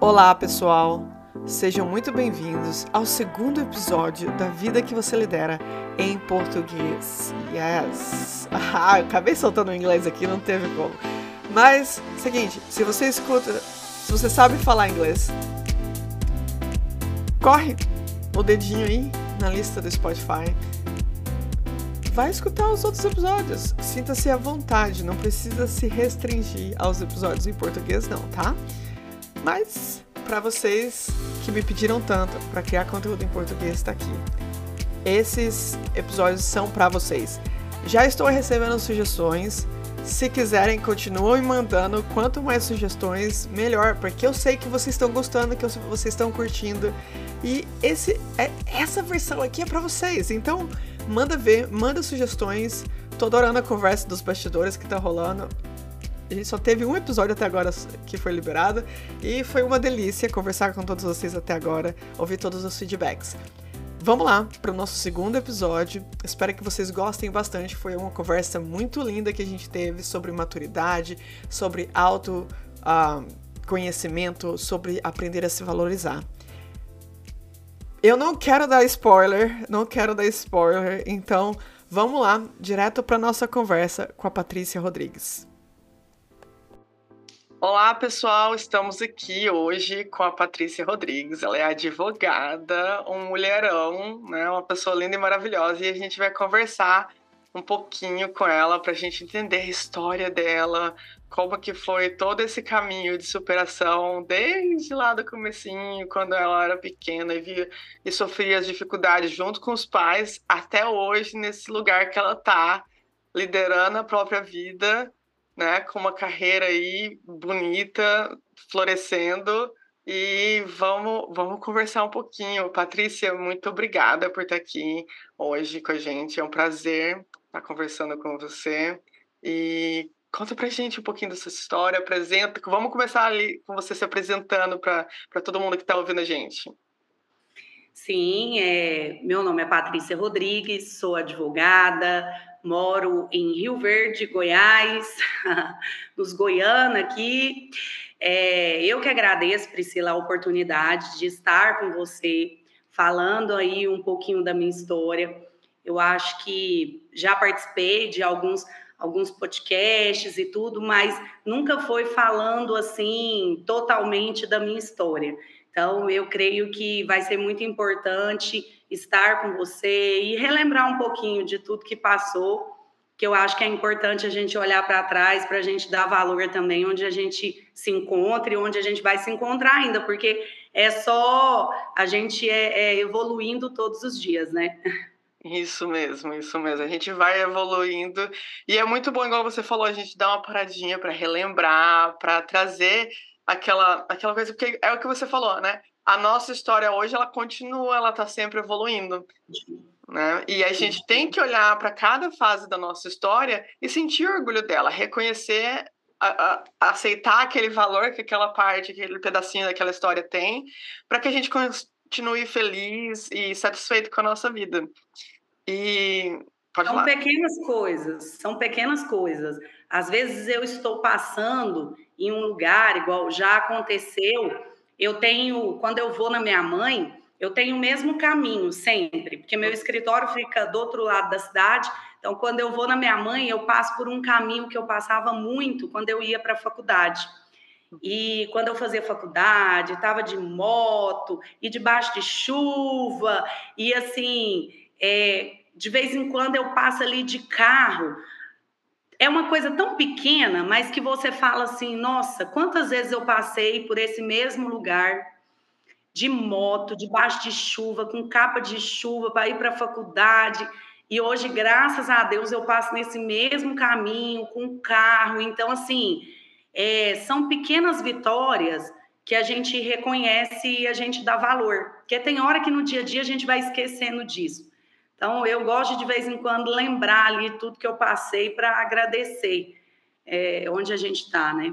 Olá, pessoal! Sejam muito bem-vindos ao segundo episódio da Vida que Você Lidera em português. Yes! Ah, acabei soltando o inglês aqui, não teve como. Mas, seguinte, se você escuta, se você sabe falar inglês, corre o dedinho aí na lista do Spotify. Vai escutar os outros episódios. Sinta-se à vontade, não precisa se restringir aos episódios em português, não, tá? Mas para vocês que me pediram tanto para criar conteúdo em português está aqui. Esses episódios são para vocês. Já estou recebendo sugestões. Se quiserem, continuem mandando. Quanto mais sugestões, melhor, porque eu sei que vocês estão gostando, que vocês estão curtindo. E esse, é, essa versão aqui é para vocês. Então, manda ver, manda sugestões. Tô adorando a conversa dos bastidores que tá rolando. A gente só teve um episódio até agora que foi liberado e foi uma delícia conversar com todos vocês até agora, ouvir todos os feedbacks. Vamos lá para o nosso segundo episódio. Espero que vocês gostem bastante. Foi uma conversa muito linda que a gente teve sobre maturidade, sobre auto uh, conhecimento, sobre aprender a se valorizar. Eu não quero dar spoiler, não quero dar spoiler, então vamos lá, direto para nossa conversa com a Patrícia Rodrigues. Olá, pessoal. Estamos aqui hoje com a Patrícia Rodrigues. Ela é advogada, um mulherão, né? Uma pessoa linda e maravilhosa. E a gente vai conversar um pouquinho com ela para a gente entender a história dela, como que foi todo esse caminho de superação desde lá do comecinho, quando ela era pequena e via e sofria as dificuldades junto com os pais, até hoje nesse lugar que ela está, liderando a própria vida né, com uma carreira aí bonita, florescendo. E vamos, vamos conversar um pouquinho. Patrícia, muito obrigada por estar aqui hoje com a gente. É um prazer estar conversando com você. E conta pra gente um pouquinho dessa história, apresenta. Vamos começar ali com você se apresentando para todo mundo que está ouvindo a gente. Sim, é, meu nome é Patrícia Rodrigues, sou advogada, moro em Rio Verde, Goiás, nos Goiânia aqui. É, eu que agradeço, Priscila, a oportunidade de estar com você, falando aí um pouquinho da minha história. Eu acho que já participei de alguns alguns podcasts e tudo, mas nunca foi falando assim totalmente da minha história. Então, eu creio que vai ser muito importante estar com você e relembrar um pouquinho de tudo que passou, que eu acho que é importante a gente olhar para trás para a gente dar valor também onde a gente se encontra e onde a gente vai se encontrar ainda, porque é só a gente é, é evoluindo todos os dias, né? Isso mesmo, isso mesmo. A gente vai evoluindo e é muito bom, igual você falou, a gente dá uma paradinha para relembrar, para trazer aquela, aquela coisa, porque é o que você falou, né? A nossa história hoje, ela continua, ela está sempre evoluindo. Né? E a gente tem que olhar para cada fase da nossa história e sentir orgulho dela, reconhecer, a, a, aceitar aquele valor que aquela parte, aquele pedacinho daquela história tem, para que a gente continue feliz e satisfeito com a nossa vida. E Pode são falar. pequenas coisas, são pequenas coisas. Às vezes eu estou passando em um lugar, igual já aconteceu, eu tenho, quando eu vou na minha mãe, eu tenho o mesmo caminho sempre, porque meu escritório fica do outro lado da cidade. Então, quando eu vou na minha mãe, eu passo por um caminho que eu passava muito quando eu ia para a faculdade. E quando eu fazia faculdade, estava de moto e debaixo de chuva, e assim, é, de vez em quando eu passo ali de carro. É uma coisa tão pequena, mas que você fala assim: nossa, quantas vezes eu passei por esse mesmo lugar de moto, debaixo de chuva, com capa de chuva para ir para a faculdade. E hoje, graças a Deus, eu passo nesse mesmo caminho, com carro. Então, assim, é, são pequenas vitórias que a gente reconhece e a gente dá valor. Porque tem hora que no dia a dia a gente vai esquecendo disso. Então, eu gosto de vez em quando lembrar ali tudo que eu passei para agradecer é, onde a gente está, né?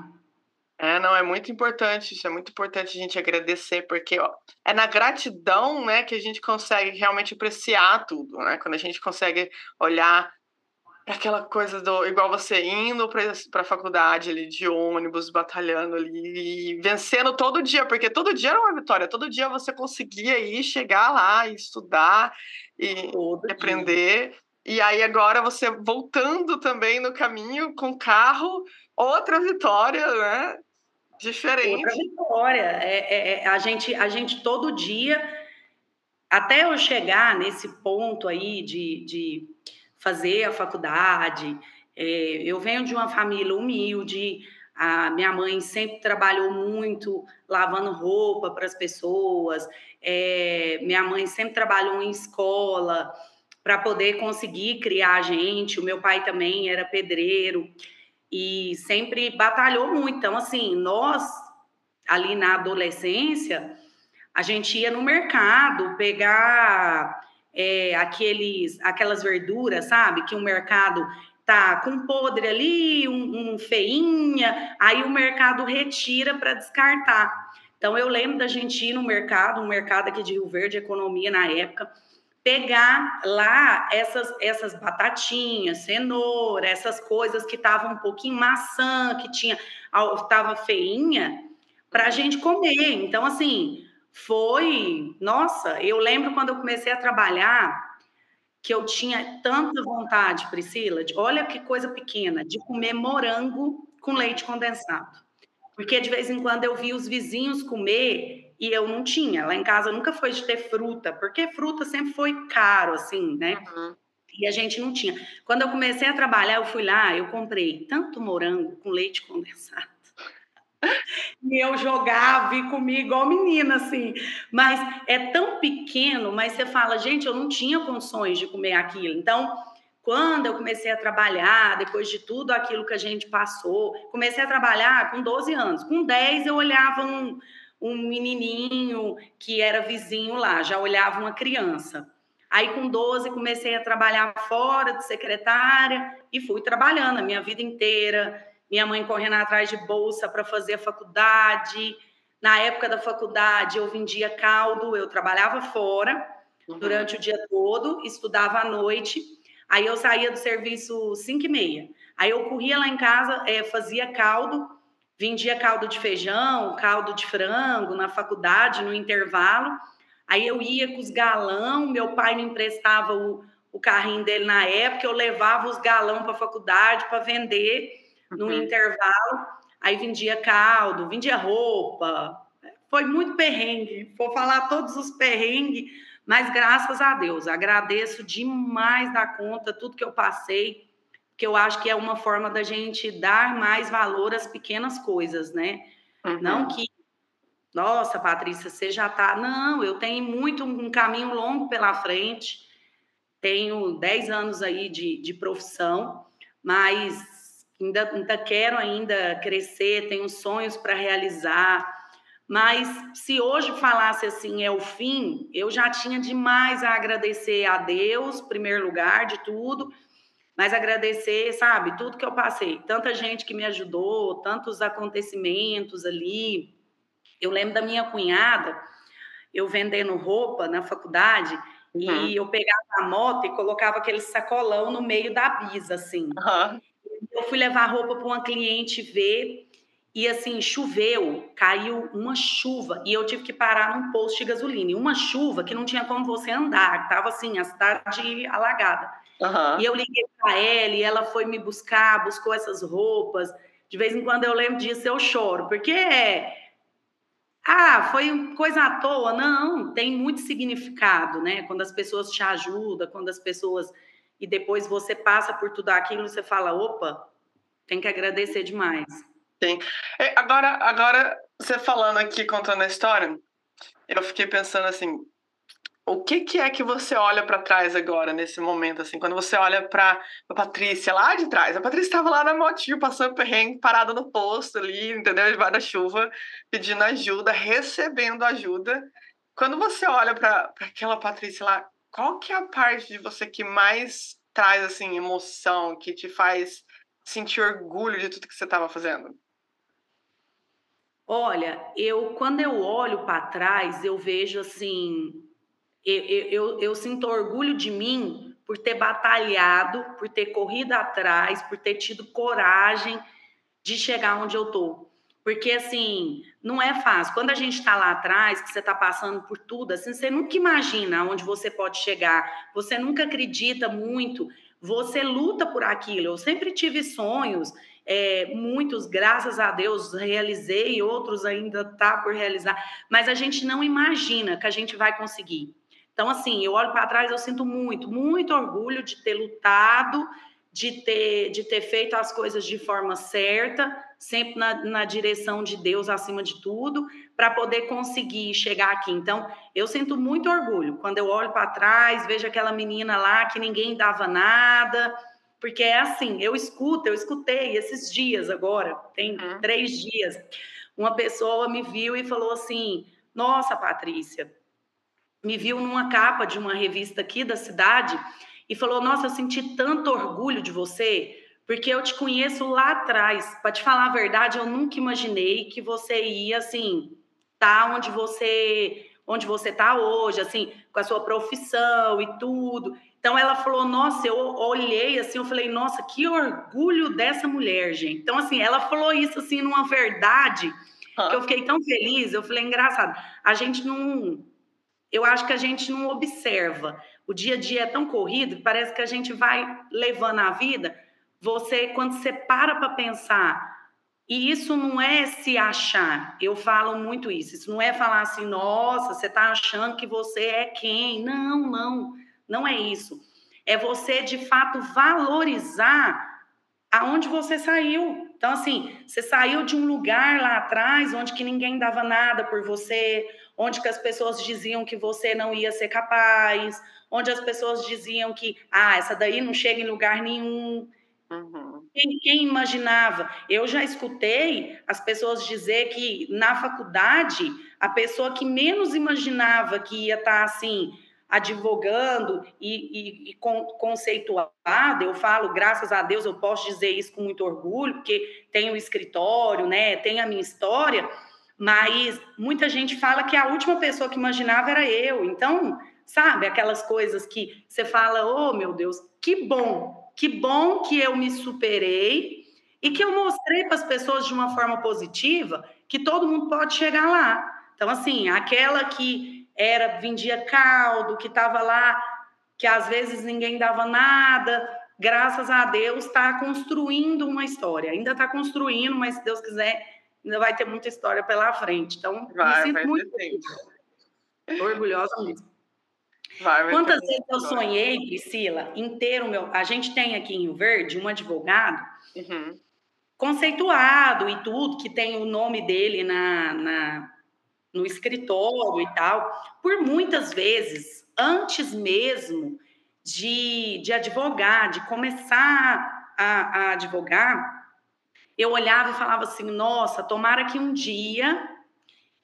É, não, é muito importante, isso é muito importante a gente agradecer, porque ó, é na gratidão, né, que a gente consegue realmente apreciar tudo, né? Quando a gente consegue olhar aquela coisa do igual você indo para a faculdade ali de ônibus, batalhando ali e vencendo todo dia, porque todo dia era uma vitória, todo dia você conseguia ir, chegar lá e estudar e todo aprender. Dia. E aí agora você voltando também no caminho com carro, outra vitória, né? Diferente. Outra vitória. É, é, é, a, gente, a gente todo dia, até eu chegar nesse ponto aí de, de fazer a faculdade, é, eu venho de uma família humilde, a minha mãe sempre trabalhou muito lavando roupa para as pessoas, é, minha mãe sempre trabalhou em escola para poder conseguir criar a gente. O meu pai também era pedreiro e sempre batalhou muito. Então, assim, nós ali na adolescência, a gente ia no mercado pegar é, aqueles, aquelas verduras, sabe? Que o mercado tá com podre ali, um, um feinha, aí o mercado retira para descartar. Então, eu lembro da gente ir no mercado, um mercado aqui de Rio Verde, economia na época, pegar lá essas, essas batatinhas, cenoura, essas coisas que estavam um pouquinho maçã, que tinha estava feinha, para a gente comer. Então, assim, foi. Nossa, eu lembro quando eu comecei a trabalhar que eu tinha tanta vontade, Priscila, de, olha que coisa pequena, de comer morango com leite condensado. Porque de vez em quando eu vi os vizinhos comer e eu não tinha. Lá em casa nunca foi de ter fruta, porque fruta sempre foi caro, assim, né? Uhum. E a gente não tinha. Quando eu comecei a trabalhar, eu fui lá, eu comprei tanto morango com leite condensado. E eu jogava e comia igual menina, assim. Mas é tão pequeno, mas você fala, gente, eu não tinha condições de comer aquilo. Então, quando eu comecei a trabalhar, depois de tudo aquilo que a gente passou, comecei a trabalhar com 12 anos. Com 10, eu olhava um, um menininho que era vizinho lá, já olhava uma criança. Aí, com 12, comecei a trabalhar fora de secretária e fui trabalhando a minha vida inteira. Minha mãe correndo atrás de bolsa para fazer a faculdade. Na época da faculdade, eu vendia caldo, eu trabalhava fora uhum. durante o dia todo, estudava à noite. Aí eu saía do serviço 5 e meia. Aí eu corria lá em casa, é, fazia caldo, vendia caldo de feijão, caldo de frango na faculdade, no intervalo. Aí eu ia com os galão, meu pai me emprestava o, o carrinho dele na época, eu levava os galão para a faculdade para vender no uhum. intervalo. Aí vendia caldo, vendia roupa. Foi muito perrengue. Vou falar todos os perrengues, mas graças a Deus, agradeço demais da conta tudo que eu passei que eu acho que é uma forma da gente dar mais valor às pequenas coisas, né? Uhum. Não que, nossa, Patrícia, você já tá. Não, eu tenho muito um caminho longo pela frente, tenho 10 anos aí de, de profissão, mas ainda, ainda quero ainda crescer, tenho sonhos para realizar. Mas se hoje falasse assim, é o fim, eu já tinha demais a agradecer a Deus, em primeiro lugar de tudo, mas agradecer, sabe, tudo que eu passei, tanta gente que me ajudou, tantos acontecimentos ali. Eu lembro da minha cunhada, eu vendendo roupa na faculdade, uhum. e eu pegava a moto e colocava aquele sacolão no meio da bisa, assim. Uhum. Eu fui levar roupa para uma cliente ver, e assim, choveu, caiu uma chuva, e eu tive que parar num posto de gasolina. E uma chuva que não tinha como você andar, estava assim, a cidade alagada. Uhum. E eu liguei para ela e ela foi me buscar, buscou essas roupas. De vez em quando eu lembro disso, eu choro, porque é. Ah, foi coisa à toa. Não, tem muito significado, né? Quando as pessoas te ajudam, quando as pessoas. E depois você passa por tudo aquilo, você fala: opa, tem que agradecer demais. Sim. É, agora, agora, você falando aqui, contando a história, eu fiquei pensando assim: o que, que é que você olha para trás agora, nesse momento, assim, quando você olha para a Patrícia lá de trás? A Patrícia estava lá na motinho, passando perrengue, parada no posto ali, entendeu? Debaixo da chuva, pedindo ajuda, recebendo ajuda. Quando você olha para aquela Patrícia lá, qual que é a parte de você que mais traz, assim, emoção, que te faz sentir orgulho de tudo que você estava fazendo? Olha, eu quando eu olho para trás, eu vejo assim eu, eu, eu sinto orgulho de mim por ter batalhado, por ter corrido atrás, por ter tido coragem de chegar onde eu tô. Porque, assim, não é fácil. Quando a gente está lá atrás, que você está passando por tudo, assim, você nunca imagina onde você pode chegar. Você nunca acredita muito. Você luta por aquilo. Eu sempre tive sonhos, é, muitos, graças a Deus, realizei, outros ainda tá por realizar. Mas a gente não imagina que a gente vai conseguir. Então, assim, eu olho para trás, eu sinto muito, muito orgulho de ter lutado, de ter, de ter feito as coisas de forma certa, sempre na, na direção de Deus acima de tudo, para poder conseguir chegar aqui. Então, eu sinto muito orgulho quando eu olho para trás, vejo aquela menina lá que ninguém dava nada, porque é assim, eu escuto, eu escutei esses dias agora, tem uhum. três dias, uma pessoa me viu e falou assim: Nossa, Patrícia, me viu numa capa de uma revista aqui da cidade e falou: Nossa, eu senti tanto orgulho de você, porque eu te conheço lá atrás. Para te falar a verdade, eu nunca imaginei que você ia assim, tá onde você onde você tá hoje, assim, com a sua profissão e tudo. Então ela falou: "Nossa, eu olhei assim, eu falei: "Nossa, que orgulho dessa mulher, gente". Então assim, ela falou isso assim numa verdade que eu fiquei tão feliz, eu falei engraçado. A gente não eu acho que a gente não observa. O dia a dia é tão corrido que parece que a gente vai levando a vida. Você, quando você para para pensar, e isso não é se achar, eu falo muito isso. Isso não é falar assim, nossa, você está achando que você é quem. Não, não, não é isso. É você, de fato, valorizar aonde você saiu. Então, assim, você saiu de um lugar lá atrás onde que ninguém dava nada por você, onde que as pessoas diziam que você não ia ser capaz, onde as pessoas diziam que, ah, essa daí não chega em lugar nenhum. Uhum. Quem, quem, imaginava? Eu já escutei as pessoas dizer que na faculdade a pessoa que menos imaginava que ia estar tá, assim advogando e, e, e conceituada, eu falo, graças a Deus, eu posso dizer isso com muito orgulho, porque tem o escritório, né? Tem a minha história mas muita gente fala que a última pessoa que imaginava era eu. Então, sabe, aquelas coisas que você fala: "Oh, meu Deus, que bom. Que bom que eu me superei e que eu mostrei para as pessoas de uma forma positiva que todo mundo pode chegar lá". Então, assim, aquela que era vendia caldo, que estava lá, que às vezes ninguém dava nada, graças a Deus está construindo uma história. Ainda está construindo, mas se Deus quiser, ainda vai ter muita história pela frente. Então, vai, me sinto muito orgulhosa mesmo. Vai, Quantas vezes eu sonhei, Priscila, em ter o meu. A gente tem aqui em Rio Verde um advogado uhum. conceituado e tudo, que tem o nome dele na, na, no escritório e tal. Por muitas vezes, antes mesmo de, de advogar, de começar a, a advogar, eu olhava e falava assim: nossa, tomara que um dia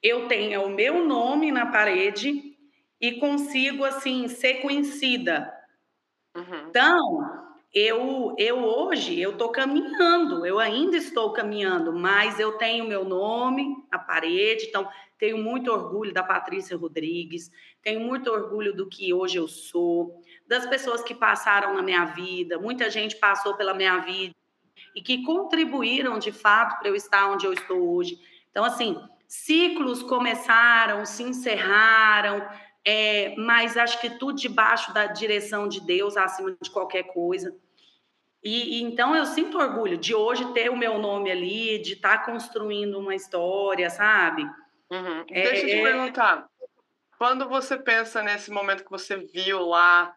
eu tenha o meu nome na parede e consigo assim ser conhecida. Uhum. Então, eu, eu hoje eu estou caminhando, eu ainda estou caminhando, mas eu tenho meu nome na parede, então tenho muito orgulho da Patrícia Rodrigues, tenho muito orgulho do que hoje eu sou, das pessoas que passaram na minha vida, muita gente passou pela minha vida e que contribuíram de fato para eu estar onde eu estou hoje. Então, assim, ciclos começaram, se encerraram, é, mas acho que tudo debaixo da direção de Deus, acima de qualquer coisa. E, e, então eu sinto orgulho de hoje ter o meu nome ali, de estar tá construindo uma história, sabe? Uhum. É, Deixa eu te é... perguntar. Quando você pensa nesse momento que você viu lá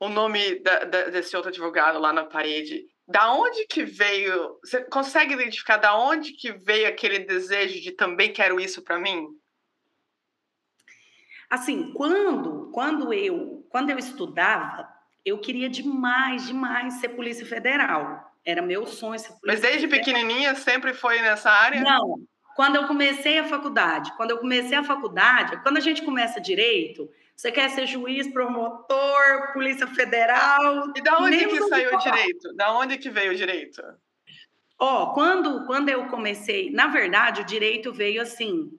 o nome da, da, desse outro advogado lá na parede, da onde que veio? Você consegue identificar da onde que veio aquele desejo de também quero isso para mim? Assim, quando quando eu quando eu estudava, eu queria demais, demais ser polícia federal. Era meu sonho ser polícia Mas desde federal. pequenininha sempre foi nessa área? Não. Quando eu comecei a faculdade, quando eu comecei a faculdade, quando a gente começa direito, você quer ser juiz, promotor, polícia federal? E da onde que saiu o direito? Da onde que veio o direito? Ó, oh, quando, quando eu comecei, na verdade, o direito veio assim.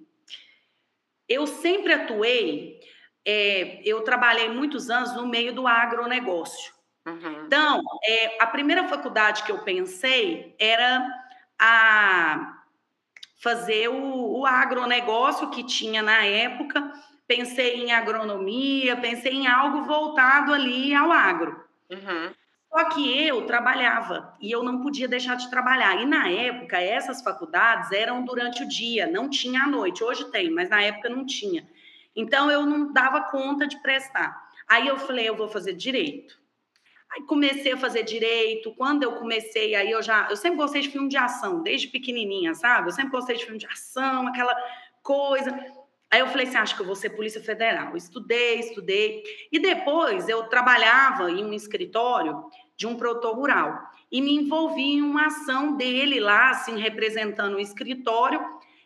Eu sempre atuei, é, eu trabalhei muitos anos no meio do agronegócio. Uhum. Então, é, a primeira faculdade que eu pensei era a fazer o, o agronegócio que tinha na época. Pensei em agronomia, pensei em algo voltado ali ao agro. Uhum. Só que eu trabalhava e eu não podia deixar de trabalhar. E na época, essas faculdades eram durante o dia, não tinha à noite. Hoje tem, mas na época não tinha. Então eu não dava conta de prestar. Aí eu falei, eu vou fazer direito. Aí comecei a fazer direito. Quando eu comecei, aí eu já. Eu sempre gostei de filme de ação, desde pequenininha, sabe? Eu sempre gostei de filme de ação, aquela coisa. Aí eu falei assim: acho que eu vou ser Polícia Federal. Estudei, estudei. E depois eu trabalhava em um escritório de um produtor rural. E me envolvi em uma ação dele lá, assim, representando o escritório.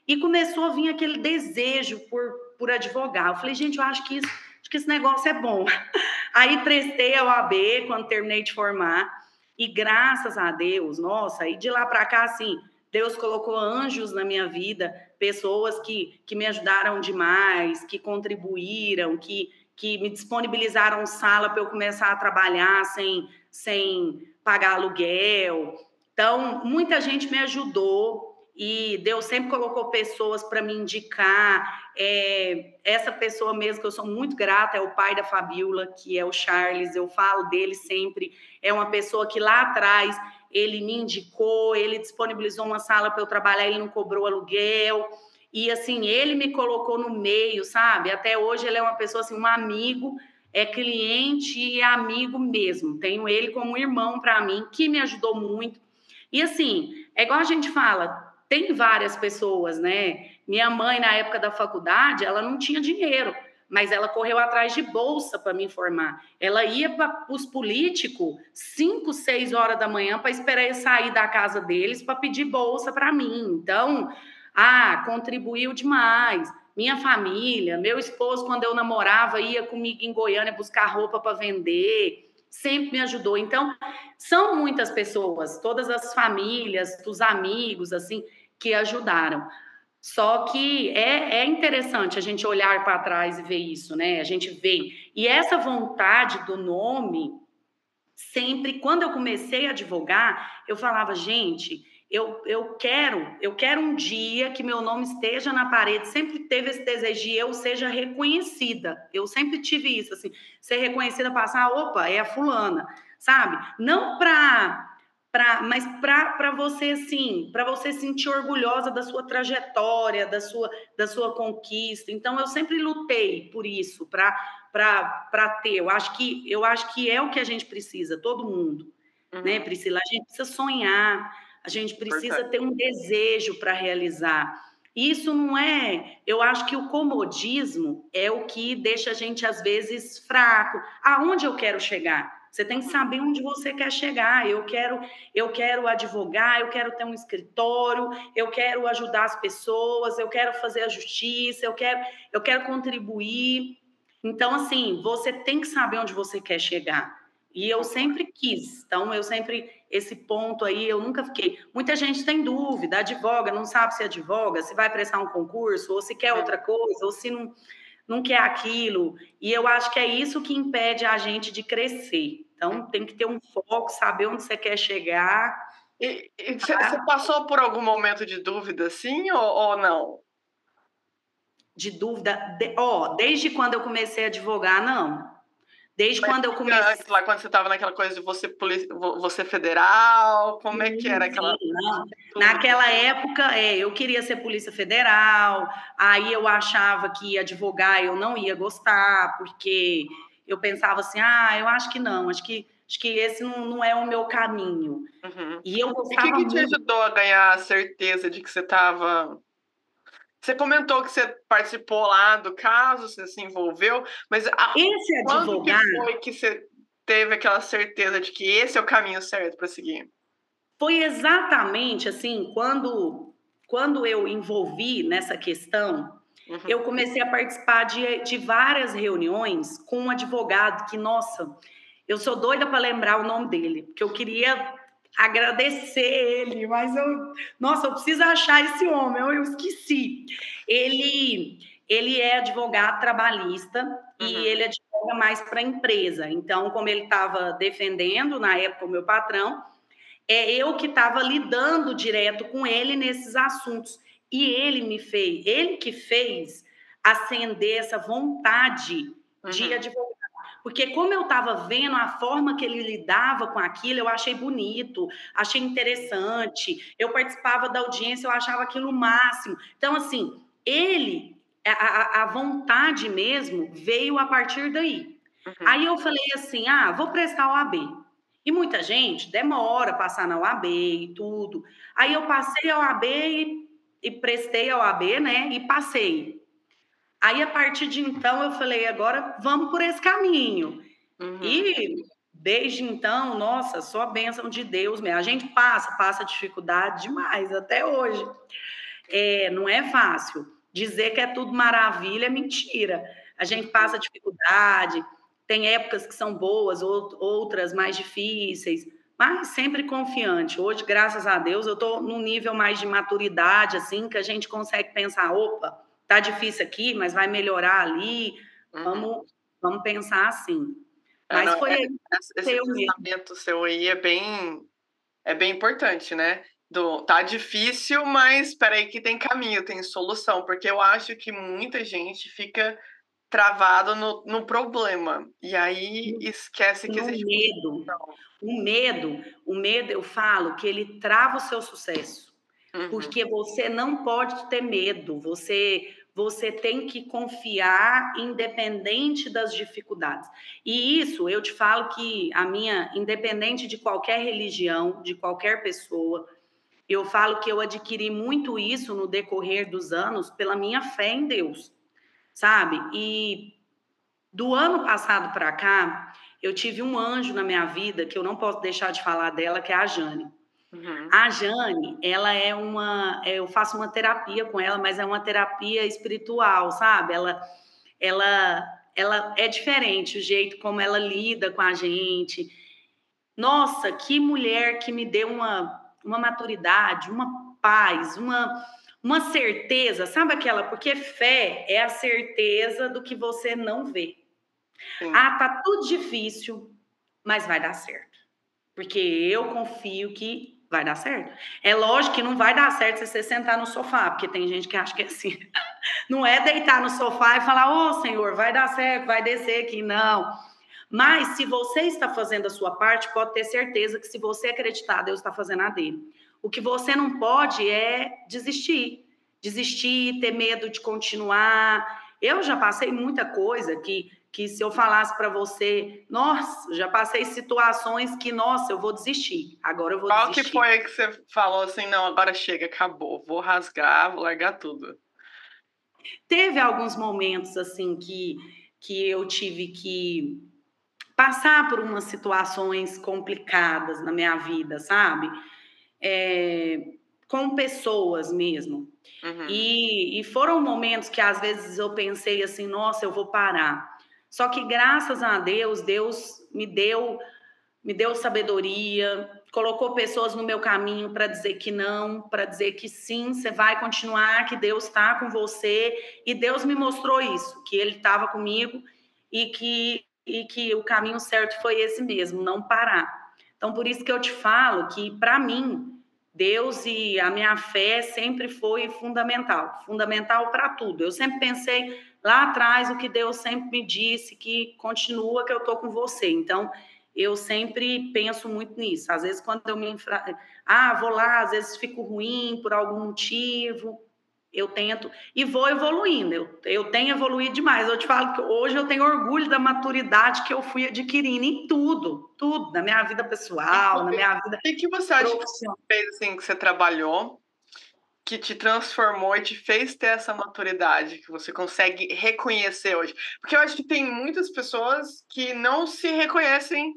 E começou a vir aquele desejo por, por advogar. Eu falei, gente, eu acho que isso acho que esse negócio é bom. Aí prestei a OAB quando terminei de formar, e graças a Deus, nossa, e de lá para cá, assim, Deus colocou anjos na minha vida, pessoas que, que me ajudaram demais, que contribuíram, que, que me disponibilizaram sala para eu começar a trabalhar sem, sem pagar aluguel. Então, muita gente me ajudou e Deus sempre colocou pessoas para me indicar. É, essa pessoa mesmo que eu sou muito grata é o pai da Fabiola, que é o Charles. Eu falo dele sempre. É uma pessoa que lá atrás ele me indicou, ele disponibilizou uma sala para eu trabalhar, ele não cobrou aluguel. E assim, ele me colocou no meio, sabe? Até hoje ele é uma pessoa assim, um amigo, é cliente e amigo mesmo. Tenho ele como irmão para mim, que me ajudou muito. E assim, é igual a gente fala, tem várias pessoas, né? Minha mãe, na época da faculdade, ela não tinha dinheiro, mas ela correu atrás de bolsa para me informar. Ela ia para os políticos 5, 6 horas da manhã para esperar eu sair da casa deles para pedir bolsa para mim. Então, ah, contribuiu demais. Minha família, meu esposo, quando eu namorava, ia comigo em Goiânia buscar roupa para vender sempre me ajudou. Então, são muitas pessoas, todas as famílias, os amigos, assim, que ajudaram. Só que é, é interessante a gente olhar para trás e ver isso, né? A gente vê. E essa vontade do nome, sempre, quando eu comecei a advogar, eu falava, gente, eu, eu quero, eu quero um dia que meu nome esteja na parede. Sempre teve esse desejo de eu seja reconhecida. Eu sempre tive isso, assim, ser reconhecida, passar, opa, é a fulana, sabe? Não para Pra, mas para você assim, para você sentir orgulhosa da sua trajetória, da sua, da sua conquista. Então eu sempre lutei por isso, para ter. Eu acho que eu acho que é o que a gente precisa, todo mundo, né, uhum. né, Priscila? A gente precisa sonhar, a gente precisa ter um desejo para realizar. Isso não é. Eu acho que o comodismo é o que deixa a gente às vezes fraco. Aonde eu quero chegar? Você tem que saber onde você quer chegar. Eu quero, eu quero advogar, eu quero ter um escritório, eu quero ajudar as pessoas, eu quero fazer a justiça, eu quero, eu quero contribuir. Então, assim, você tem que saber onde você quer chegar. E eu sempre quis. Então, eu sempre esse ponto aí, eu nunca fiquei. Muita gente tem dúvida, advoga, não sabe se advoga, se vai prestar um concurso, ou se quer é. outra coisa, ou se não não quer aquilo. E eu acho que é isso que impede a gente de crescer. Então, tem que ter um foco, saber onde você quer chegar. E, você passou por algum momento de dúvida, sim, ou, ou não? De dúvida? De, ó, desde quando eu comecei a advogar, não. Desde Mas, quando eu comecei. Lá quando você estava naquela coisa de você, você federal, como é que era aquela. Não. Naquela época, é, eu queria ser polícia federal, aí eu achava que advogar eu não ia gostar, porque eu pensava assim, ah, eu acho que não, acho que acho que esse não, não é o meu caminho. Uhum. E eu gostava E o que, que te muito... ajudou a ganhar a certeza de que você estava você comentou que você participou lá do caso, você se envolveu, mas a, esse advogado... quando que foi que você teve aquela certeza de que esse é o caminho certo para seguir? Foi exatamente assim, quando, quando eu envolvi nessa questão, uhum. eu comecei a participar de, de várias reuniões com um advogado que, nossa, eu sou doida para lembrar o nome dele, porque eu queria agradecer ele, mas eu, nossa, eu preciso achar esse homem, eu, eu esqueci. Ele, ele é advogado trabalhista uhum. e ele advoga mais para a empresa. Então, como ele estava defendendo na época o meu patrão, é eu que estava lidando direto com ele nesses assuntos. E ele me fez, ele que fez acender essa vontade uhum. de advogar. Porque como eu estava vendo a forma que ele lidava com aquilo, eu achei bonito, achei interessante. Eu participava da audiência, eu achava aquilo o máximo. Então, assim, ele, a, a vontade mesmo veio a partir daí. Uhum. Aí eu falei assim: ah, vou prestar o AB. E muita gente demora a passar na OAB e tudo. Aí eu passei a OAB e, e prestei a OAB, né? E passei. Aí, a partir de então, eu falei, agora vamos por esse caminho. Uhum. E desde então, nossa, só a bênção de Deus mesmo. A gente passa, passa dificuldade demais até hoje. É, não é fácil. Dizer que é tudo maravilha é mentira. A gente passa dificuldade, tem épocas que são boas, outras mais difíceis, mas sempre confiante. Hoje, graças a Deus, eu estou num nível mais de maturidade, assim, que a gente consegue pensar, opa, tá difícil aqui, mas vai melhorar ali. Uhum. Vamos, vamos pensar assim. É, mas não, foi é, esse pensamento seu aí é bem é bem importante, né? Do, tá difícil, mas espera aí que tem caminho, tem solução, porque eu acho que muita gente fica travado no, no problema e aí esquece que no existe medo. O medo, o medo, eu falo que ele trava o seu sucesso. Uhum. Porque você não pode ter medo, você você tem que confiar independente das dificuldades. E isso eu te falo que a minha, independente de qualquer religião, de qualquer pessoa, eu falo que eu adquiri muito isso no decorrer dos anos pela minha fé em Deus, sabe? E do ano passado para cá, eu tive um anjo na minha vida que eu não posso deixar de falar dela, que é a Jane. Uhum. A Jane, ela é uma. Eu faço uma terapia com ela, mas é uma terapia espiritual, sabe? Ela, ela, ela é diferente o jeito como ela lida com a gente. Nossa, que mulher que me deu uma, uma maturidade, uma paz, uma, uma certeza, sabe aquela? Porque fé é a certeza do que você não vê. Sim. Ah, tá tudo difícil, mas vai dar certo. Porque eu confio que vai dar certo. É lógico que não vai dar certo se você sentar no sofá, porque tem gente que acha que é assim. Não é deitar no sofá e falar, ô oh, Senhor, vai dar certo, vai descer aqui. Não. Mas se você está fazendo a sua parte, pode ter certeza que se você acreditar, Deus está fazendo a dele. O que você não pode é desistir. Desistir, ter medo de continuar. Eu já passei muita coisa que que se eu falasse para você, nossa, já passei situações que, nossa, eu vou desistir, agora eu vou Qual desistir. Qual que foi que você falou assim, não, agora chega, acabou, vou rasgar, vou largar tudo? Teve alguns momentos, assim, que, que eu tive que passar por umas situações complicadas na minha vida, sabe? É, com pessoas mesmo. Uhum. E, e foram momentos que às vezes eu pensei assim, nossa, eu vou parar. Só que graças a Deus, Deus me deu me deu sabedoria, colocou pessoas no meu caminho para dizer que não, para dizer que sim, você vai continuar, que Deus está com você. E Deus me mostrou isso, que Ele estava comigo e que, e que o caminho certo foi esse mesmo, não parar. Então, por isso que eu te falo que, para mim, Deus e a minha fé sempre foi fundamental fundamental para tudo. Eu sempre pensei lá atrás o que Deus sempre me disse, que continua que eu estou com você. Então, eu sempre penso muito nisso. Às vezes, quando eu me infra... ah, vou lá, às vezes fico ruim por algum motivo, eu tento e vou evoluindo. Eu, eu tenho evoluído demais. Eu te falo que hoje eu tenho orgulho da maturidade que eu fui adquirindo em tudo, tudo, na minha vida pessoal, na minha vida. O que, que você acha que você fez assim que você trabalhou que te transformou e te fez ter essa maturidade que você consegue reconhecer hoje? Porque eu acho que tem muitas pessoas que não se reconhecem,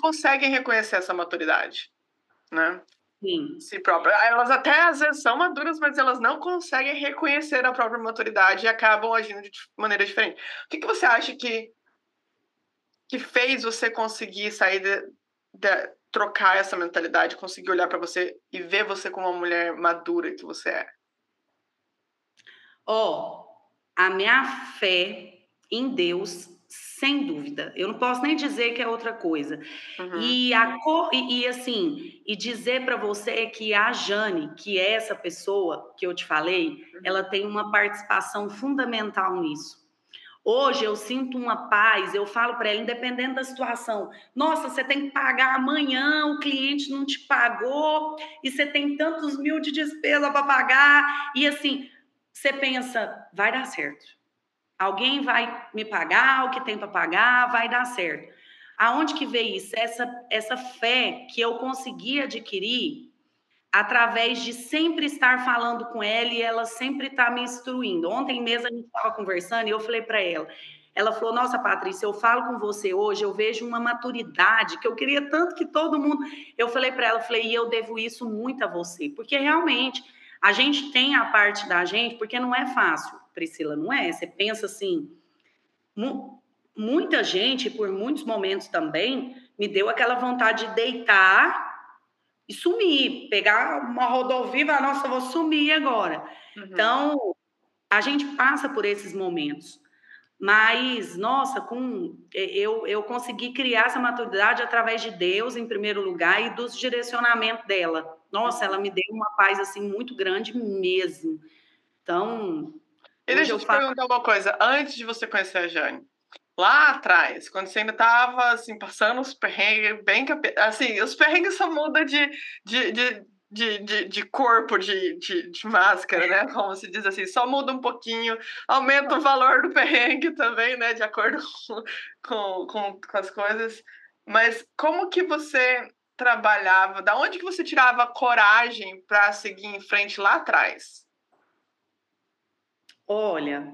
conseguem reconhecer essa maturidade, né? Sim. Si própria. Elas até às vezes são maduras, mas elas não conseguem reconhecer a própria maturidade e acabam agindo de maneira diferente. O que, que você acha que, que fez você conseguir sair de, de trocar essa mentalidade, conseguir olhar para você e ver você como uma mulher madura que você é? Ó, oh, a minha fé em Deus, sem dúvida. Eu não posso nem dizer que é outra coisa. Uhum. E, a, e, e assim, e dizer para você que a Jane, que é essa pessoa que eu te falei, uhum. ela tem uma participação fundamental nisso. Hoje eu sinto uma paz, eu falo para ela, independente da situação, nossa, você tem que pagar amanhã, o cliente não te pagou, e você tem tantos mil de despesa para pagar, e assim, você pensa, vai dar certo. Alguém vai me pagar o que tem para pagar, vai dar certo. Aonde que veio isso? Essa, essa fé que eu consegui adquirir através de sempre estar falando com ela e ela sempre está me instruindo. Ontem mesmo a gente estava conversando e eu falei para ela, ela falou: Nossa, Patrícia, eu falo com você hoje, eu vejo uma maturidade que eu queria tanto que todo mundo. Eu falei para ela, falei, e eu devo isso muito a você, porque realmente a gente tem a parte da gente, porque não é fácil, Priscila, não é? Você pensa assim, mu muita gente, por muitos momentos também, me deu aquela vontade de deitar e sumir, pegar uma rodovia e falar, nossa, eu vou sumir agora. Uhum. Então, a gente passa por esses momentos. Mas, nossa, com eu, eu consegui criar essa maturidade através de Deus, em primeiro lugar, e dos direcionamentos dela. Nossa, ela me deu uma paz assim muito grande mesmo. Então. E deixa eu te faço... perguntar uma coisa. Antes de você conhecer a Jane, lá atrás, quando você ainda estava assim, passando os perrengues, bem assim, os perrengues só mudam de, de, de, de, de, de corpo, de, de, de, máscara, né? Como se diz assim, só muda um pouquinho, aumenta o valor do perrengue também, né? De acordo com, com, com as coisas. Mas como que você trabalhava? Da onde que você tirava coragem para seguir em frente lá atrás? Olha,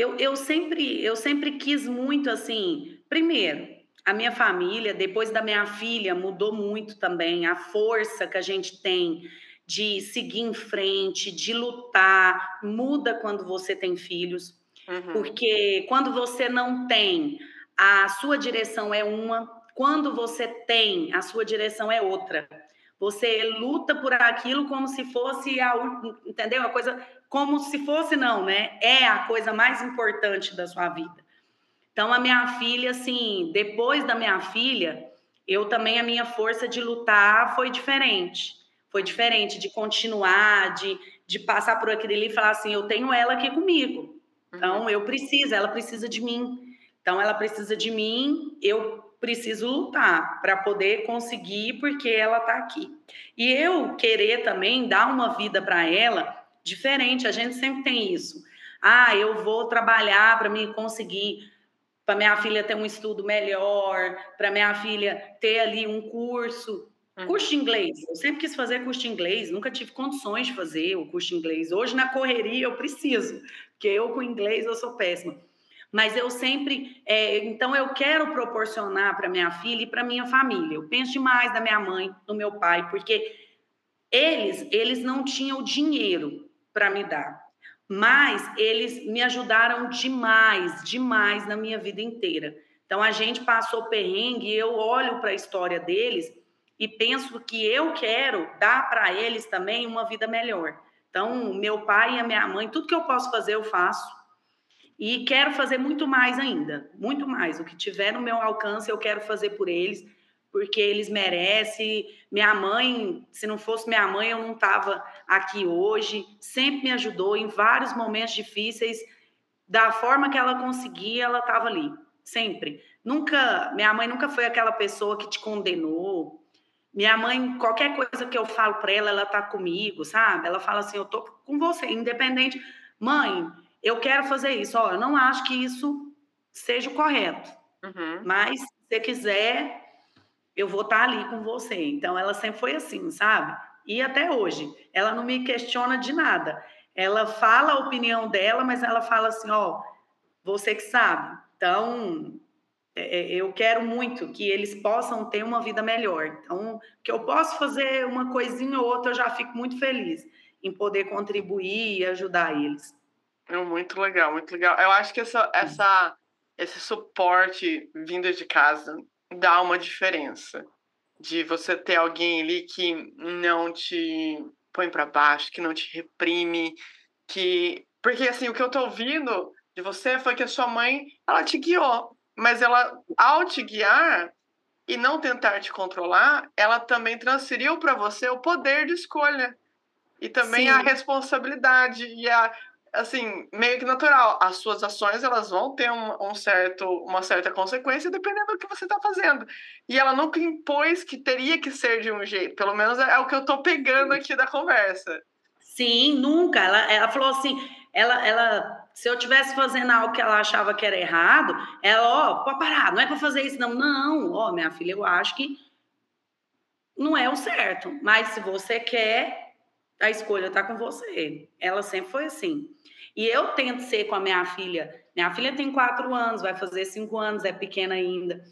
eu, eu, sempre, eu sempre quis muito assim. Primeiro, a minha família, depois da minha filha, mudou muito também. A força que a gente tem de seguir em frente, de lutar, muda quando você tem filhos. Uhum. Porque quando você não tem, a sua direção é uma, quando você tem, a sua direção é outra. Você luta por aquilo como se fosse a, entendeu? A coisa como se fosse não, né? É a coisa mais importante da sua vida. Então a minha filha, assim, depois da minha filha, eu também a minha força de lutar foi diferente. Foi diferente de continuar, de, de passar por aquilo ali e falar assim, eu tenho ela aqui comigo. Então uhum. eu preciso, ela precisa de mim. Então ela precisa de mim, eu preciso lutar para poder conseguir, porque ela está aqui. E eu querer também dar uma vida para ela diferente, a gente sempre tem isso. Ah, eu vou trabalhar para me conseguir, para minha filha ter um estudo melhor, para minha filha ter ali um curso. Uhum. Curso de inglês. Eu sempre quis fazer curso de inglês, nunca tive condições de fazer o curso de inglês. Hoje, na correria, eu preciso, porque eu com inglês eu sou péssima mas eu sempre, é, então eu quero proporcionar para minha filha e para minha família. Eu penso demais da minha mãe, do meu pai, porque eles, eles não tinham dinheiro para me dar, mas eles me ajudaram demais, demais na minha vida inteira. Então a gente passou perrengue, eu olho para a história deles e penso que eu quero dar para eles também uma vida melhor. Então, meu pai e a minha mãe, tudo que eu posso fazer, eu faço e quero fazer muito mais ainda, muito mais. O que tiver no meu alcance, eu quero fazer por eles, porque eles merecem. Minha mãe, se não fosse minha mãe, eu não estava aqui hoje. Sempre me ajudou em vários momentos difíceis. Da forma que ela conseguia, ela estava ali, sempre. Nunca, minha mãe nunca foi aquela pessoa que te condenou. Minha mãe, qualquer coisa que eu falo para ela, ela tá comigo, sabe? Ela fala assim: "Eu tô com você, independente. Mãe, eu quero fazer isso. Ó, eu não acho que isso seja o correto. Uhum. Mas se você quiser, eu vou estar ali com você. Então, ela sempre foi assim, sabe? E até hoje, ela não me questiona de nada. Ela fala a opinião dela, mas ela fala assim, ó, você que sabe. Então, é, é, eu quero muito que eles possam ter uma vida melhor. Então, que eu posso fazer uma coisinha ou outra, eu já fico muito feliz em poder contribuir e ajudar eles. É muito legal, muito legal. Eu acho que essa, essa, esse suporte vindo de casa dá uma diferença. De você ter alguém ali que não te põe para baixo, que não te reprime, que Porque, assim, o que eu tô ouvindo de você foi que a sua mãe, ela te guiou. Mas ela, ao te guiar e não tentar te controlar, ela também transferiu para você o poder de escolha. E também Sim. a responsabilidade e a, assim, meio que natural. As suas ações, elas vão ter um, um certo, uma certa consequência dependendo do que você está fazendo. E ela nunca impôs que teria que ser de um jeito. Pelo menos é, é o que eu estou pegando aqui da conversa. Sim, nunca. Ela, ela falou assim, ela, ela, se eu tivesse fazendo algo que ela achava que era errado, ela, ó, pode parar, não é para fazer isso, não. Não, ó, minha filha, eu acho que não é o certo. Mas se você quer, a escolha está com você. Ela sempre foi assim. E eu tento ser com a minha filha. Minha filha tem quatro anos, vai fazer cinco anos, é pequena ainda.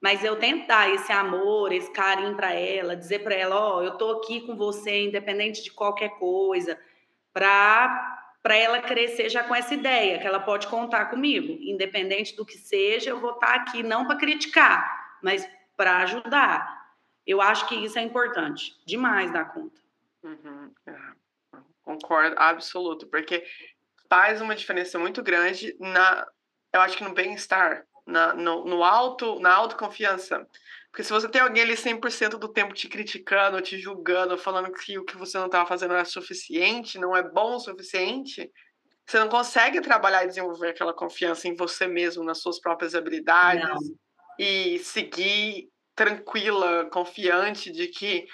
Mas eu tento dar esse amor, esse carinho para ela, dizer para ela, ó, oh, eu tô aqui com você, independente de qualquer coisa, para para ela crescer já com essa ideia que ela pode contar comigo, independente do que seja, eu vou estar tá aqui não para criticar, mas para ajudar. Eu acho que isso é importante, demais da conta. Uhum. É, concordo, absoluto, porque faz uma diferença muito grande na, eu acho que no bem-estar, na, no, no auto, na autoconfiança. Porque se você tem alguém ali 100% do tempo te criticando, te julgando, falando que o que você não estava fazendo é suficiente, não é bom o suficiente, você não consegue trabalhar e desenvolver aquela confiança em você mesmo, nas suas próprias habilidades não. e seguir tranquila, confiante de que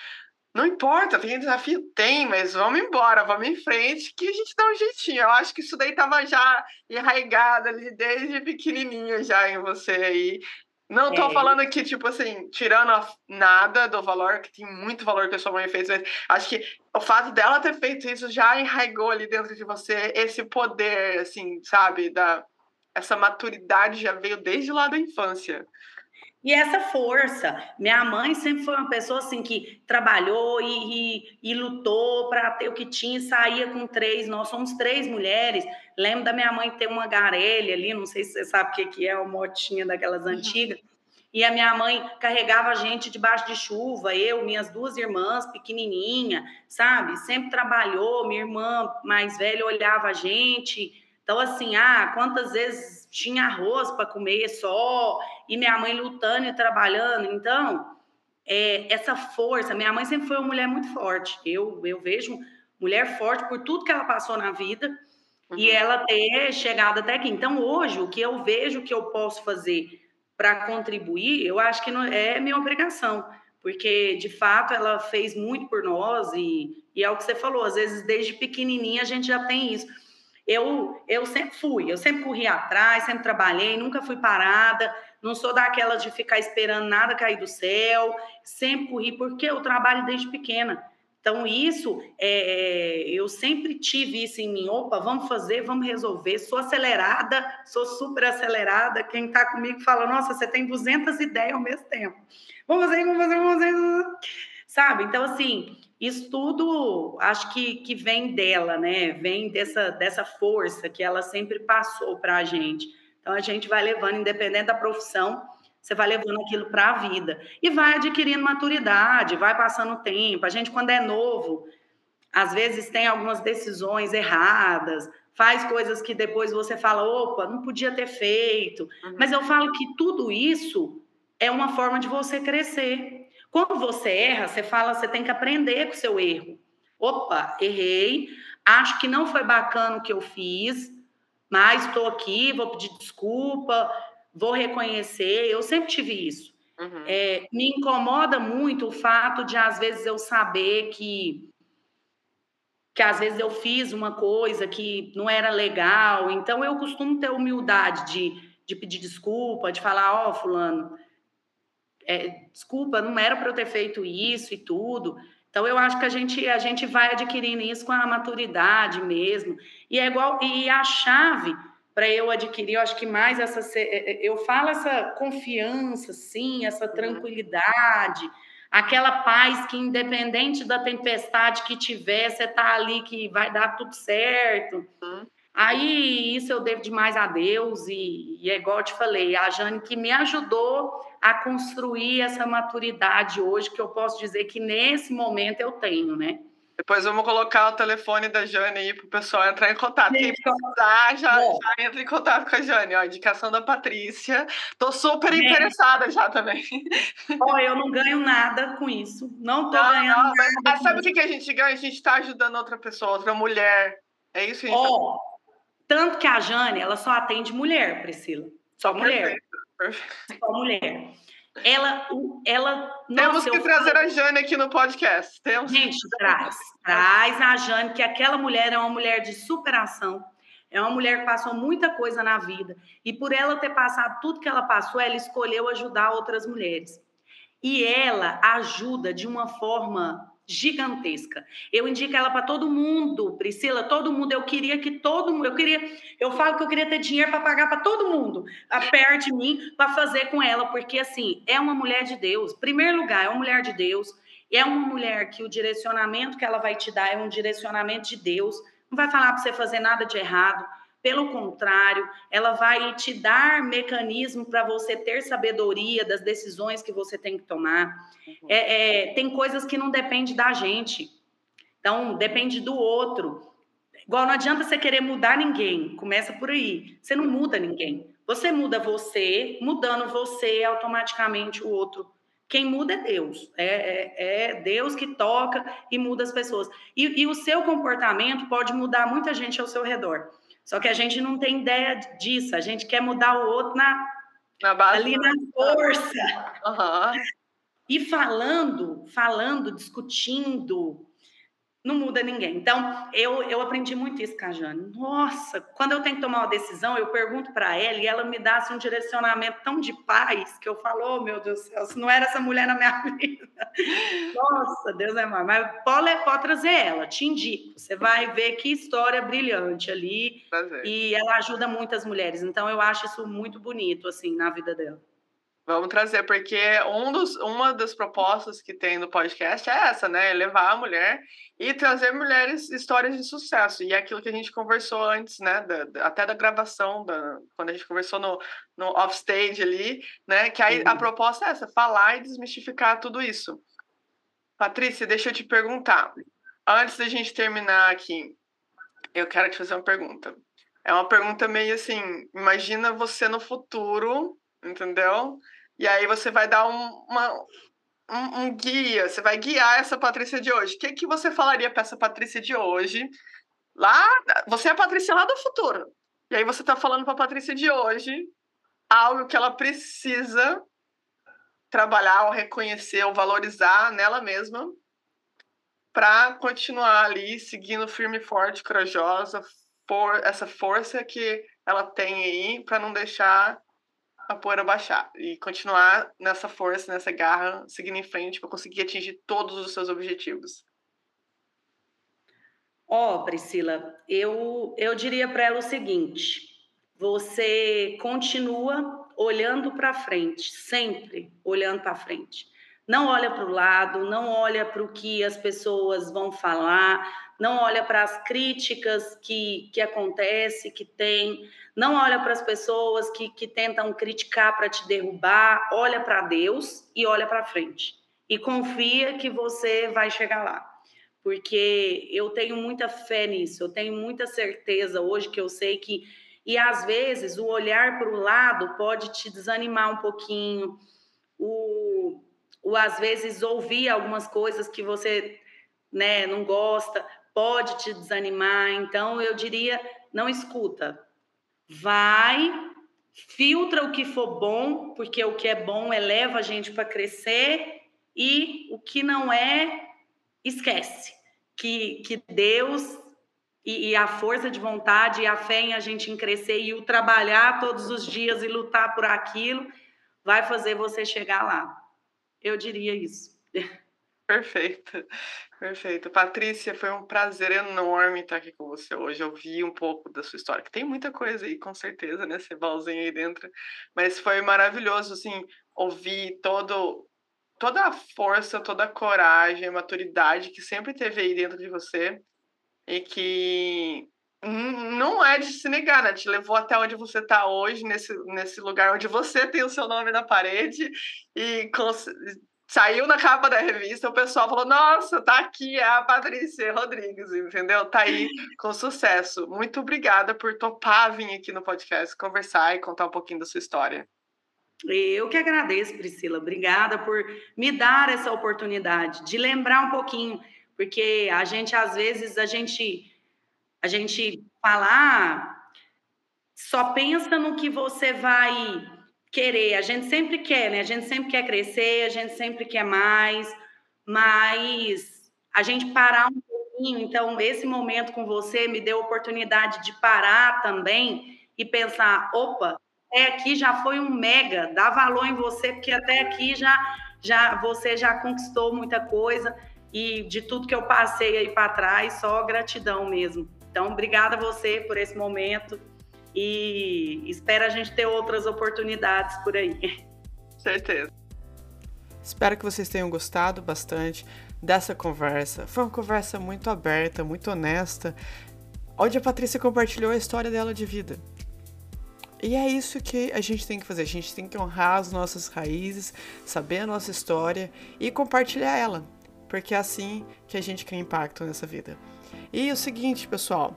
não importa, tem desafio? Tem, mas vamos embora, vamos em frente, que a gente dá um jeitinho. Eu acho que isso daí tava já enraigado ali desde pequenininha já em você aí. Não tô é. falando aqui, tipo assim, tirando nada do valor, que tem muito valor que a sua mãe fez, mas acho que o fato dela ter feito isso já enraigou ali dentro de você esse poder, assim, sabe, da essa maturidade já veio desde lá da infância. E essa força, minha mãe sempre foi uma pessoa assim que trabalhou e, e, e lutou para ter o que tinha, saía com três. Nós somos três mulheres. Lembro da minha mãe ter uma garelha ali, não sei se você sabe o que, que é, uma motinha daquelas uhum. antigas. E a minha mãe carregava a gente debaixo de chuva, eu, minhas duas irmãs, pequenininha, sabe? Sempre trabalhou, minha irmã mais velha olhava a gente. Então, assim, ah, quantas vezes tinha arroz para comer só, e minha mãe lutando e trabalhando. Então, é, essa força, minha mãe sempre foi uma mulher muito forte. Eu, eu vejo mulher forte por tudo que ela passou na vida uhum. e ela ter chegado até aqui. Então, hoje, o que eu vejo que eu posso fazer para contribuir, eu acho que não, é minha obrigação, porque de fato ela fez muito por nós e, e é o que você falou, às vezes desde pequenininha a gente já tem isso. Eu, eu sempre fui, eu sempre corri atrás, sempre trabalhei, nunca fui parada, não sou daquelas de ficar esperando nada cair do céu, sempre corri, porque eu trabalho desde pequena. Então, isso, é, eu sempre tive isso em mim. Opa, vamos fazer, vamos resolver. Sou acelerada, sou super acelerada. Quem está comigo fala, nossa, você tem 200 ideias ao mesmo tempo. Vamos fazer, vamos fazer, vamos fazer. Sabe? Então, assim, isso tudo acho que, que vem dela, né? Vem dessa, dessa força que ela sempre passou para a gente. Então a gente vai levando, independente da profissão, você vai levando aquilo para a vida e vai adquirindo maturidade, vai passando o tempo. A gente, quando é novo, às vezes tem algumas decisões erradas, faz coisas que depois você fala, opa, não podia ter feito. Uhum. Mas eu falo que tudo isso é uma forma de você crescer. Quando você erra, você fala, você tem que aprender com o seu erro. Opa, errei, acho que não foi bacana o que eu fiz, mas estou aqui, vou pedir desculpa, vou reconhecer. Eu sempre tive isso. Uhum. É, me incomoda muito o fato de, às vezes, eu saber que que às vezes eu fiz uma coisa que não era legal. Então, eu costumo ter humildade de, de pedir desculpa, de falar, ó, oh, fulano, é, desculpa, não era para eu ter feito isso e tudo. Então eu acho que a gente a gente vai adquirindo isso com a maturidade mesmo. E é igual e a chave para eu adquirir, eu acho que mais essa é, é, eu falo essa confiança, sim, essa uhum. tranquilidade, aquela paz que independente da tempestade que tiver, você tá ali que vai dar tudo certo. Uhum. Aí isso eu devo demais a Deus e, e é igual eu te falei, a Jane que me ajudou a construir essa maturidade hoje que eu posso dizer que nesse momento eu tenho, né? Depois vamos colocar o telefone da Jane aí para o pessoal entrar em contato. Quem precisar, já, já, entra em contato com a Jane. Ó, indicação da Patrícia. Tô super interessada já também. Ó, eu não ganho nada com isso. Não tô não, ganhando não, nada. Mas, sabe o que, que a gente ganha? A gente está ajudando outra pessoa, outra mulher. É isso que a gente Ó, tá... Tanto que a Jane, ela só atende mulher, Priscila. Só mulher. Perfeito. Só mulher. Ela, ela. Temos que trazer falo... a Jane aqui no podcast. Temos Gente, traz. Traz a Jane, que aquela mulher é uma mulher de superação. É uma mulher que passou muita coisa na vida. E por ela ter passado tudo que ela passou, ela escolheu ajudar outras mulheres. E ela ajuda de uma forma gigantesca. Eu indico ela para todo mundo, Priscila, todo mundo. Eu queria que todo mundo, eu queria, eu falo que eu queria ter dinheiro para pagar para todo mundo, perto de mim, para fazer com ela, porque assim, é uma mulher de Deus. Primeiro lugar, é uma mulher de Deus. É uma mulher que o direcionamento que ela vai te dar é um direcionamento de Deus. Não vai falar para você fazer nada de errado pelo contrário, ela vai te dar mecanismo para você ter sabedoria das decisões que você tem que tomar. Uhum. É, é, tem coisas que não dependem da gente. Então, depende do outro. Igual não adianta você querer mudar ninguém. Começa por aí. Você não muda ninguém. Você muda você, mudando você, automaticamente o outro. Quem muda é Deus. É, é, é Deus que toca e muda as pessoas. E, e o seu comportamento pode mudar muita gente ao seu redor. Só que a gente não tem ideia disso, a gente quer mudar o outro na, na base ali na força. Uhum. E falando, falando, discutindo, não muda ninguém. Então, eu, eu aprendi muito isso com a Jane. Nossa, quando eu tenho que tomar uma decisão, eu pergunto para ela e ela me dá assim, um direcionamento tão de paz que eu falo, oh, meu Deus do céu, se não era essa mulher na minha vida. Nossa, Deus é mais. Mas pode, pode trazer ela, te indico. Você vai ver que história brilhante ali. Prazer. E ela ajuda muitas mulheres. Então, eu acho isso muito bonito, assim, na vida dela. Vamos trazer, porque um dos, uma das propostas que tem no podcast é essa, né? Levar a mulher e trazer mulheres histórias de sucesso. E é aquilo que a gente conversou antes, né? Da, da, até da gravação, da, quando a gente conversou no, no offstage ali, né? Que aí, a proposta é essa, falar e desmistificar tudo isso. Patrícia, deixa eu te perguntar. Antes da gente terminar aqui, eu quero te fazer uma pergunta. É uma pergunta meio assim, imagina você no futuro, entendeu? E aí você vai dar um, uma, um, um, guia, você vai guiar essa Patrícia de hoje. O que, que você falaria para essa Patrícia de hoje? Lá, você é a Patrícia lá do futuro. E aí você está falando para a Patrícia de hoje algo que ela precisa trabalhar, ou reconhecer, ou valorizar nela mesma para continuar ali seguindo firme, forte, corajosa, por essa força que ela tem aí para não deixar a poeira baixar e continuar nessa força, nessa garra, seguindo em frente para conseguir atingir todos os seus objetivos. Ó, oh, Priscila, eu, eu diria para ela o seguinte: você continua olhando para frente, sempre olhando para frente. Não olha para o lado, não olha para o que as pessoas vão falar, não olha para as críticas que, que acontece, que tem, não olha para as pessoas que, que tentam criticar para te derrubar, olha para Deus e olha para frente. E confia que você vai chegar lá. Porque eu tenho muita fé nisso, eu tenho muita certeza hoje que eu sei que. E às vezes o olhar para o lado pode te desanimar um pouquinho, o, o às vezes ouvir algumas coisas que você né, não gosta, pode te desanimar. Então, eu diria: não escuta. Vai, filtra o que for bom, porque o que é bom eleva a gente para crescer, e o que não é, esquece. Que, que Deus e, e, a força de vontade e a fé em a gente em crescer e o trabalhar todos os dias e lutar por aquilo vai fazer você chegar lá. Eu diria isso. Perfeito, perfeito. Patrícia, foi um prazer enorme estar aqui com você hoje. Eu vi um pouco da sua história, que tem muita coisa aí, com certeza, né? Cebalzinho aí dentro. Mas foi maravilhoso, assim, ouvir todo, toda a força, toda a coragem, a maturidade que sempre teve aí dentro de você e que não é de se negar, né? Te levou até onde você está hoje, nesse, nesse lugar onde você tem o seu nome na parede e saiu na capa da revista, o pessoal falou: Nossa, tá aqui a Patrícia Rodrigues, entendeu? Tá aí com sucesso. Muito obrigada por topar vir aqui no podcast conversar e contar um pouquinho da sua história. Eu que agradeço, Priscila. Obrigada por me dar essa oportunidade de lembrar um pouquinho, porque a gente às vezes a gente a gente falar só pensa no que você vai querer. A gente sempre quer, né? A gente sempre quer crescer, a gente sempre quer mais, mas a gente parar um pouquinho. Então, esse momento com você me deu a oportunidade de parar também e pensar: opa, até aqui já foi um mega, dá valor em você, porque até aqui já, já você já conquistou muita coisa e de tudo que eu passei aí para trás, só gratidão mesmo. Então, obrigada a você por esse momento e espero a gente ter outras oportunidades por aí. Certeza. Espero que vocês tenham gostado bastante dessa conversa. Foi uma conversa muito aberta, muito honesta, onde a Patrícia compartilhou a história dela de vida. E é isso que a gente tem que fazer. A gente tem que honrar as nossas raízes, saber a nossa história e compartilhar ela, porque é assim que a gente cria impacto nessa vida. E o seguinte, pessoal,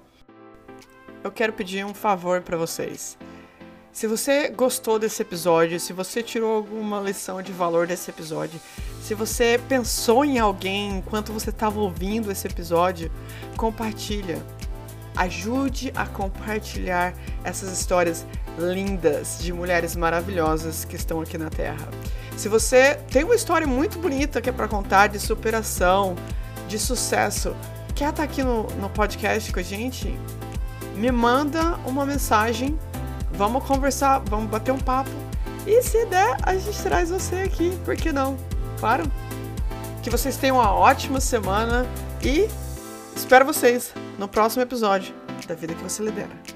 eu quero pedir um favor para vocês. Se você gostou desse episódio, se você tirou alguma lição de valor desse episódio, se você pensou em alguém enquanto você estava ouvindo esse episódio, compartilha. Ajude a compartilhar essas histórias lindas de mulheres maravilhosas que estão aqui na Terra. Se você tem uma história muito bonita que é para contar de superação, de sucesso, quer estar tá aqui no, no podcast com a gente? me manda uma mensagem, vamos conversar, vamos bater um papo. E se der, a gente traz você aqui, por que não? Claro. Que vocês tenham uma ótima semana e espero vocês no próximo episódio da Vida que você lidera.